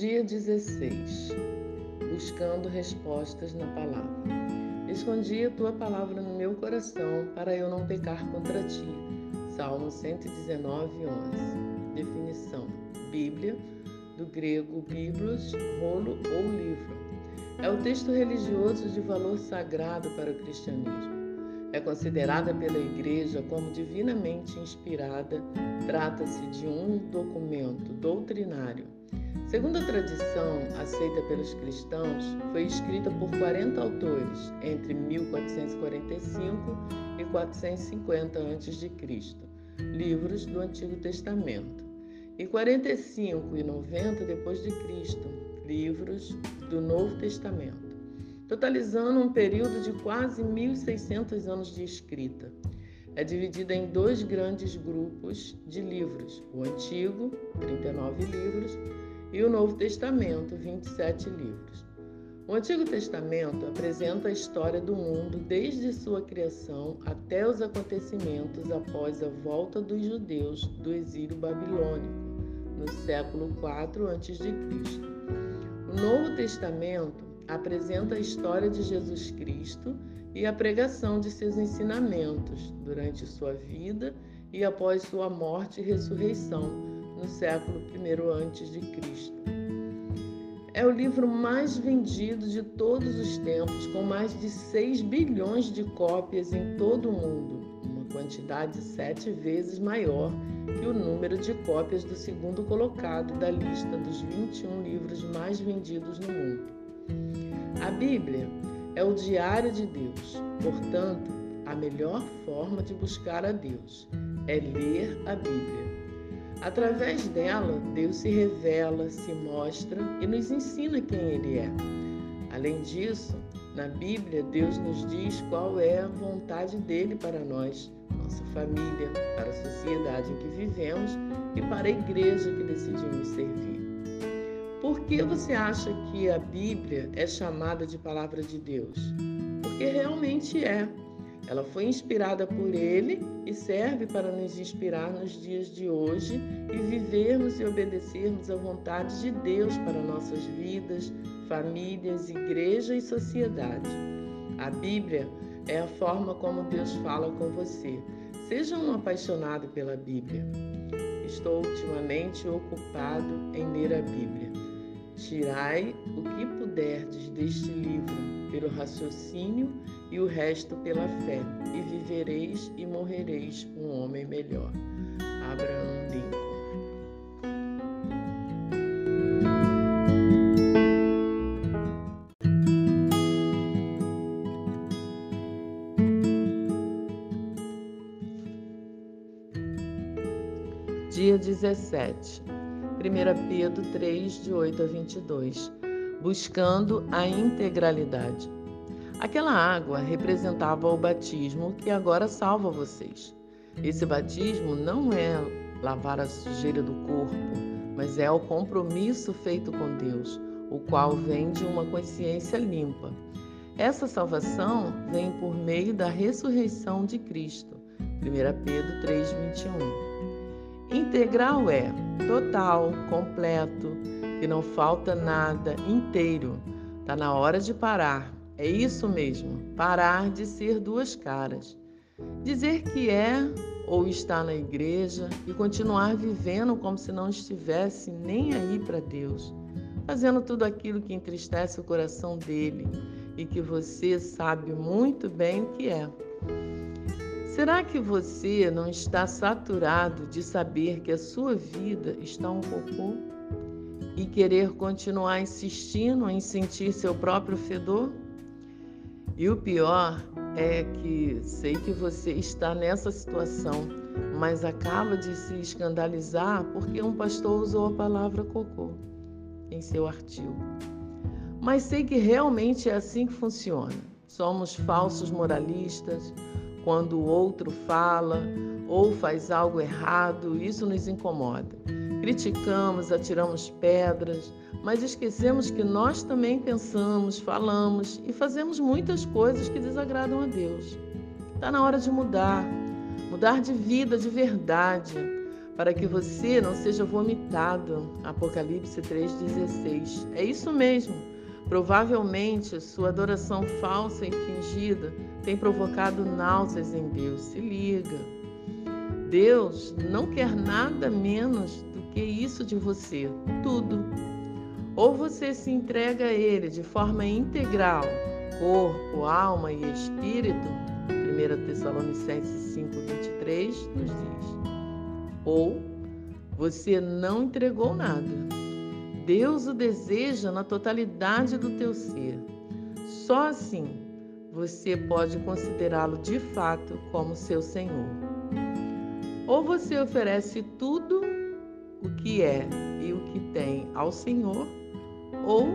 Dia 16 Buscando respostas na palavra. Escondi a tua palavra no meu coração para eu não pecar contra ti. Salmo 119, 11. Definição: Bíblia, do grego biblos, rolo ou livro. É o texto religioso de valor sagrado para o cristianismo. É considerada pela Igreja como divinamente inspirada, trata-se de um documento doutrinário Segundo a tradição aceita pelos cristãos, foi escrita por 40 autores entre 1445 e 450 a.C., livros do Antigo Testamento, e 45 e 90 depois de Cristo, livros do Novo Testamento, totalizando um período de quase 1600 anos de escrita. É dividida em dois grandes grupos de livros: o Antigo, 39 livros, e o Novo Testamento, 27 livros. O Antigo Testamento apresenta a história do mundo desde sua criação até os acontecimentos após a volta dos judeus do exílio babilônico, no século IV a.C. O Novo Testamento apresenta a história de Jesus Cristo e a pregação de seus ensinamentos durante sua vida e após sua morte e ressurreição no século I a.C. É o livro mais vendido de todos os tempos, com mais de 6 bilhões de cópias em todo o mundo, uma quantidade sete vezes maior que o número de cópias do segundo colocado da lista dos 21 livros mais vendidos no mundo. A Bíblia é o diário de Deus, portanto, a melhor forma de buscar a Deus é ler a Bíblia. Através dela, Deus se revela, se mostra e nos ensina quem Ele é. Além disso, na Bíblia, Deus nos diz qual é a vontade dele para nós, nossa família, para a sociedade em que vivemos e para a igreja que decidimos servir. Por que você acha que a Bíblia é chamada de palavra de Deus? Porque realmente é. Ela foi inspirada por ele e serve para nos inspirar nos dias de hoje e vivermos e obedecermos à vontade de Deus para nossas vidas, famílias, igreja e sociedade. A Bíblia é a forma como Deus fala com você. Seja um apaixonado pela Bíblia. Estou ultimamente ocupado em ler a Bíblia. Tirai o que puderdes deste livro pelo raciocínio e o resto pela fé, e vivereis e morrereis um homem melhor. Abraão Lincoln. Dia 17. 1 Pedro 3, de 8 a 22. Buscando a integralidade. Aquela água representava o batismo que agora salva vocês. Esse batismo não é lavar a sujeira do corpo, mas é o compromisso feito com Deus, o qual vem de uma consciência limpa. Essa salvação vem por meio da ressurreição de Cristo. 1 Pedro 3:21. Integral é total, completo, que não falta nada, inteiro. Está na hora de parar é isso mesmo, parar de ser duas caras. Dizer que é ou está na igreja e continuar vivendo como se não estivesse nem aí para Deus, fazendo tudo aquilo que entristece o coração dele e que você sabe muito bem o que é. Será que você não está saturado de saber que a sua vida está um cocô e querer continuar insistindo em sentir seu próprio fedor? E o pior é que sei que você está nessa situação, mas acaba de se escandalizar porque um pastor usou a palavra cocô em seu artigo. Mas sei que realmente é assim que funciona. Somos falsos moralistas. Quando o outro fala ou faz algo errado, isso nos incomoda. Criticamos, atiramos pedras, mas esquecemos que nós também pensamos, falamos e fazemos muitas coisas que desagradam a Deus. Está na hora de mudar, mudar de vida de verdade, para que você não seja vomitado. Apocalipse 3,16. É isso mesmo. Provavelmente sua adoração falsa e fingida tem provocado náuseas em Deus. Se liga. Deus não quer nada menos que isso de você, tudo. Ou você se entrega a Ele de forma integral, corpo, alma e espírito, 1 Tessalonicenses 5,23 nos diz. Ou você não entregou nada. Deus o deseja na totalidade do teu ser. Só assim você pode considerá-lo de fato como seu Senhor. Ou você oferece tudo o que é e o que tem ao Senhor, ou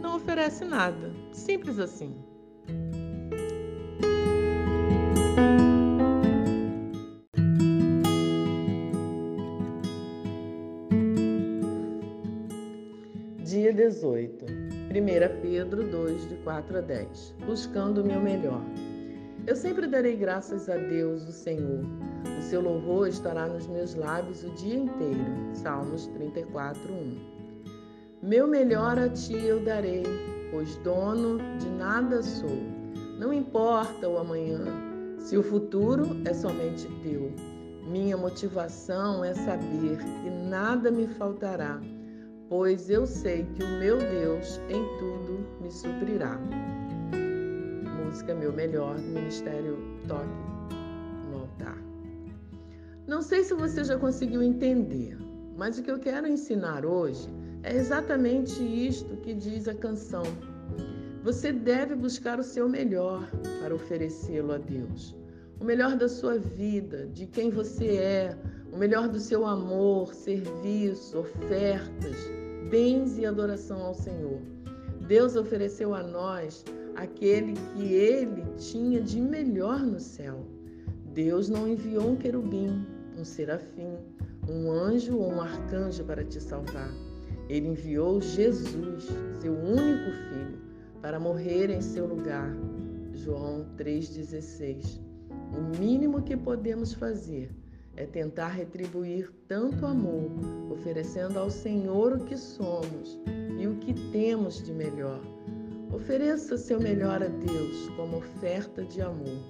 não oferece nada. Simples assim. Dia 18. 1 Pedro 2, de 4 a 10. Buscando o meu melhor. Eu sempre darei graças a Deus, o Senhor. Seu louvor estará nos meus lábios o dia inteiro. Salmos 34, 1. Meu melhor a ti eu darei, pois dono de nada sou. Não importa o amanhã, se o futuro é somente teu. Minha motivação é saber que nada me faltará, pois eu sei que o meu Deus em tudo me suprirá. Música Meu Melhor, do Ministério Toque. Não sei se você já conseguiu entender, mas o que eu quero ensinar hoje é exatamente isto que diz a canção. Você deve buscar o seu melhor para oferecê-lo a Deus. O melhor da sua vida, de quem você é, o melhor do seu amor, serviço, ofertas, bens e adoração ao Senhor. Deus ofereceu a nós aquele que ele tinha de melhor no céu. Deus não enviou um querubim, um serafim, um anjo ou um arcanjo para te salvar. Ele enviou Jesus, seu único filho, para morrer em seu lugar. João 3,16. O mínimo que podemos fazer é tentar retribuir tanto amor, oferecendo ao Senhor o que somos e o que temos de melhor. Ofereça seu melhor a Deus como oferta de amor.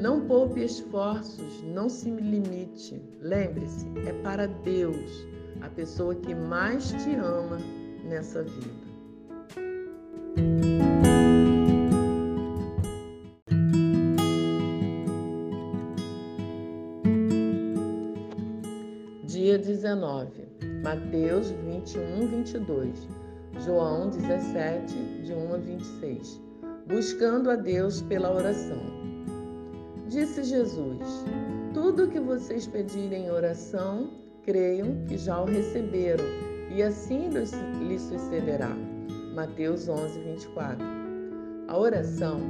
Não poupe esforços, não se limite. Lembre-se, é para Deus a pessoa que mais te ama nessa vida. Dia 19, Mateus 21, 22, João 17, de 1 a 26. Buscando a Deus pela oração. Disse Jesus: Tudo o que vocês pedirem em oração, creiam que já o receberam, e assim lhes sucederá. Mateus 11, 24. A oração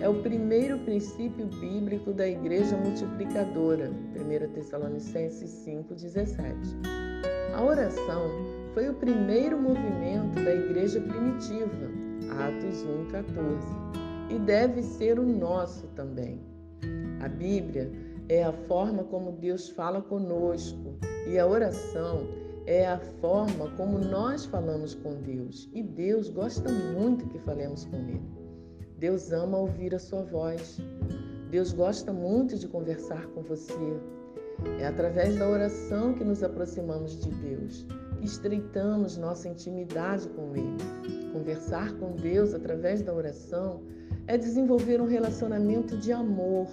é o primeiro princípio bíblico da igreja multiplicadora, 1 Tessalonicenses 5, 17. A oração foi o primeiro movimento da igreja primitiva, Atos 1, 14, e deve ser o nosso também. A Bíblia é a forma como Deus fala conosco e a oração é a forma como nós falamos com Deus. E Deus gosta muito que falemos com Ele. Deus ama ouvir a sua voz. Deus gosta muito de conversar com você. É através da oração que nos aproximamos de Deus, que estreitamos nossa intimidade com Ele. Conversar com Deus através da oração é desenvolver um relacionamento de amor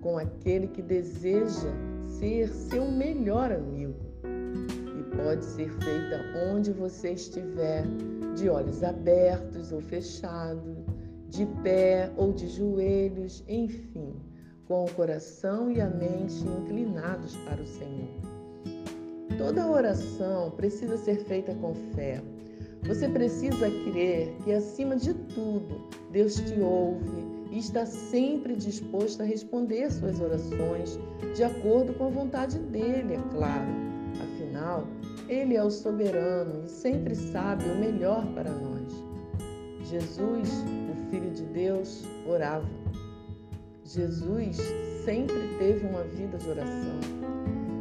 com aquele que deseja ser seu melhor amigo. E pode ser feita onde você estiver, de olhos abertos ou fechados, de pé ou de joelhos, enfim, com o coração e a mente inclinados para o Senhor. Toda oração precisa ser feita com fé. Você precisa crer que, acima de tudo, Deus te ouve e está sempre disposto a responder suas orações de acordo com a vontade dele, é claro. Afinal, ele é o soberano e sempre sabe o melhor para nós. Jesus, o Filho de Deus, orava. Jesus sempre teve uma vida de oração.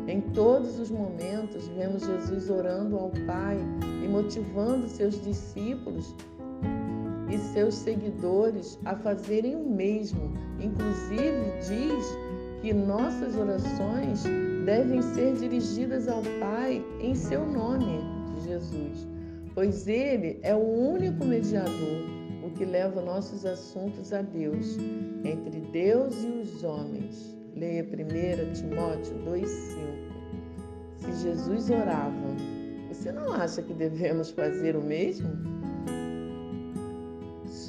Em todos os momentos, vemos Jesus orando ao Pai e motivando seus discípulos e seus seguidores a fazerem o mesmo. Inclusive, diz que nossas orações devem ser dirigidas ao Pai em seu nome, Jesus, pois Ele é o único mediador, o que leva nossos assuntos a Deus, entre Deus e os homens. Leia 1 Timóteo 2,5. Se Jesus orava, você não acha que devemos fazer o mesmo?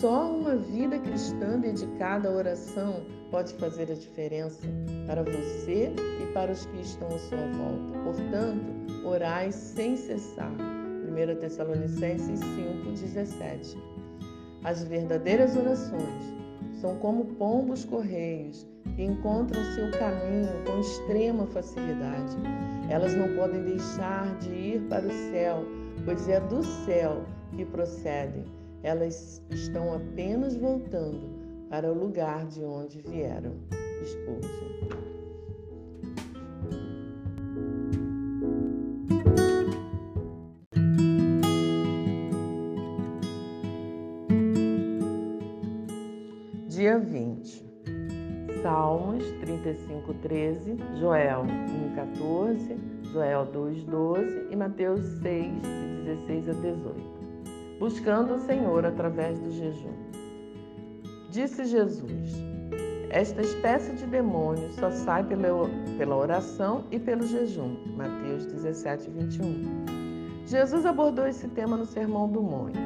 Só uma vida cristã dedicada à oração pode fazer a diferença para você e para os que estão à sua volta. Portanto, orai sem cessar. 1 Tessalonicenses 5,17. As verdadeiras orações são como pombos correios que encontram seu caminho com extrema facilidade. Elas não podem deixar de ir para o céu, pois é do céu que procedem. Elas estão apenas voltando para o lugar de onde vieram. Spurgeon. Dia 20. Salmos 35, 13, Joel 1, 14, Joel 2, 12 e Mateus 6, 16 a 18 buscando o Senhor através do jejum. Disse Jesus: Esta espécie de demônio só sai pela oração e pelo jejum. Mateus 17, 21. Jesus abordou esse tema no Sermão do Monte.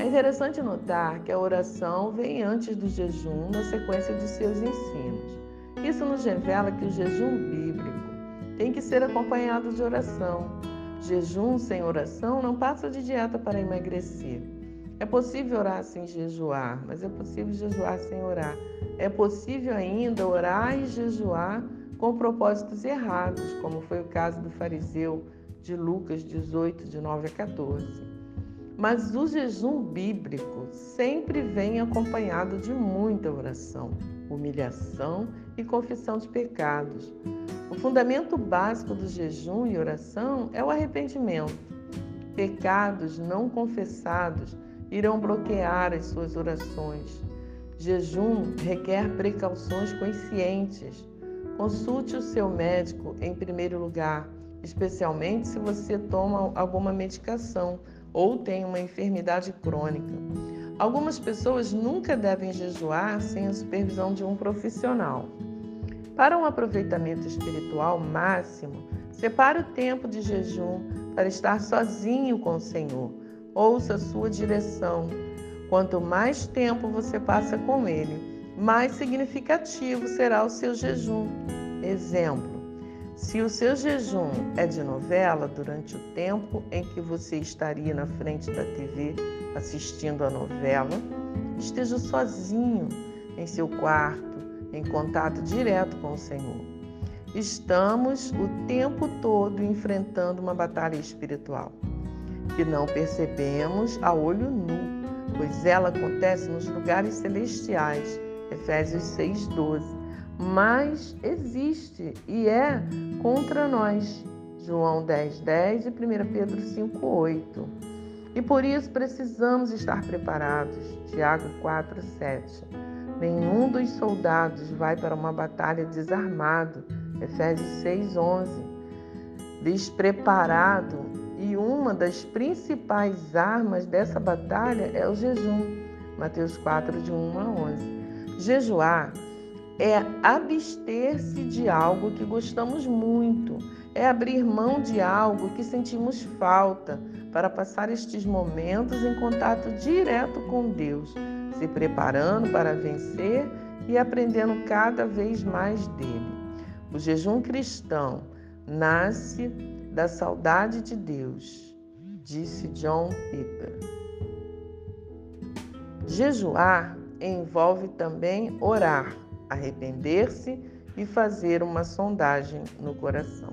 É interessante notar que a oração vem antes do jejum na sequência de seus ensinos. Isso nos revela que o jejum bíblico tem que ser acompanhado de oração. Jejum sem oração não passa de dieta para emagrecer. É possível orar sem jejuar, mas é possível jejuar sem orar. É possível ainda orar e jejuar com propósitos errados, como foi o caso do fariseu de Lucas 18, de 9 a 14. Mas o jejum bíblico sempre vem acompanhado de muita oração, humilhação e confissão de pecados. O fundamento básico do jejum e oração é o arrependimento. Pecados não confessados irão bloquear as suas orações. Jejum requer precauções conscientes. Consulte o seu médico em primeiro lugar, especialmente se você toma alguma medicação ou tem uma enfermidade crônica. Algumas pessoas nunca devem jejuar sem a supervisão de um profissional. Para um aproveitamento espiritual máximo, separe o tempo de jejum para estar sozinho com o Senhor. Ouça a sua direção. Quanto mais tempo você passa com Ele, mais significativo será o seu jejum. Exemplo: se o seu jejum é de novela, durante o tempo em que você estaria na frente da TV assistindo a novela, esteja sozinho em seu quarto em contato direto com o Senhor. Estamos o tempo todo enfrentando uma batalha espiritual que não percebemos a olho nu, pois ela acontece nos lugares celestiais. Efésios 6:12. Mas existe e é contra nós. João 10:10 10 e 1 Pedro 5:8. E por isso precisamos estar preparados. Tiago 4:7. Nenhum dos soldados vai para uma batalha desarmado. Efésios 6:11. Despreparado, e uma das principais armas dessa batalha é o jejum. Mateus 4 de 1 a 11. Jejuar é abster-se de algo que gostamos muito, é abrir mão de algo que sentimos falta para passar estes momentos em contato direto com Deus se preparando para vencer e aprendendo cada vez mais dele. O jejum cristão nasce da saudade de Deus, disse John Piper. Jejuar envolve também orar, arrepender-se e fazer uma sondagem no coração.